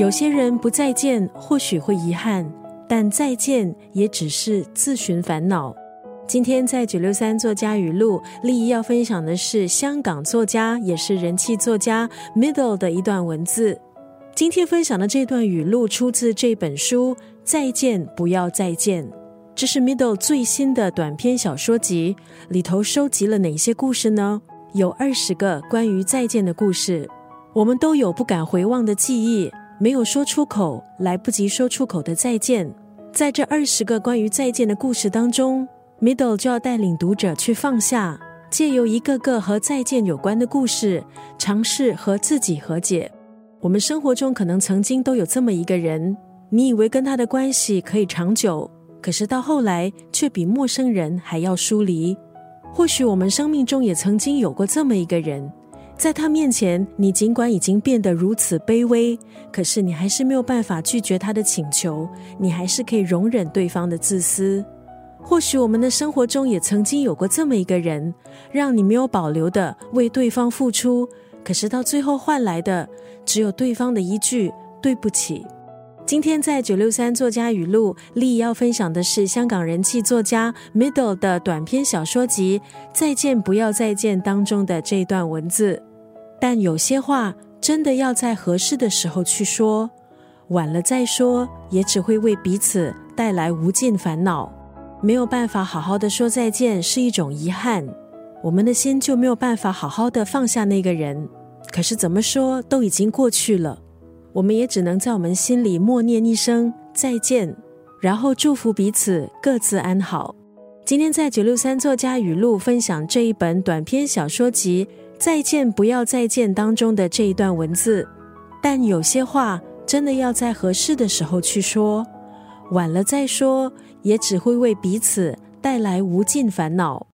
有些人不再见，或许会遗憾，但再见也只是自寻烦恼。今天在九六三作家语录，丽怡要分享的是香港作家，也是人气作家 Middle 的一段文字。今天分享的这段语录出自这本书《再见，不要再见》，这是 Middle 最新的短篇小说集，里头收集了哪些故事呢？有二十个关于再见的故事。我们都有不敢回望的记忆。没有说出口、来不及说出口的再见，在这二十个关于再见的故事当中，Middle 就要带领读者去放下，借由一个个和再见有关的故事，尝试和自己和解。我们生活中可能曾经都有这么一个人，你以为跟他的关系可以长久，可是到后来却比陌生人还要疏离。或许我们生命中也曾经有过这么一个人。在他面前，你尽管已经变得如此卑微，可是你还是没有办法拒绝他的请求，你还是可以容忍对方的自私。或许我们的生活中也曾经有过这么一个人，让你没有保留的为对方付出，可是到最后换来的只有对方的一句对不起。今天在九六三作家语录，丽要分享的是香港人气作家 Middle 的短篇小说集《再见不要再见》当中的这段文字。但有些话真的要在合适的时候去说，晚了再说也只会为彼此带来无尽烦恼。没有办法好好的说再见是一种遗憾，我们的心就没有办法好好的放下那个人。可是怎么说都已经过去了，我们也只能在我们心里默念一声再见，然后祝福彼此各自安好。今天在九六三作家语录分享这一本短篇小说集。再见，不要再见当中的这一段文字，但有些话真的要在合适的时候去说，晚了再说也只会为彼此带来无尽烦恼。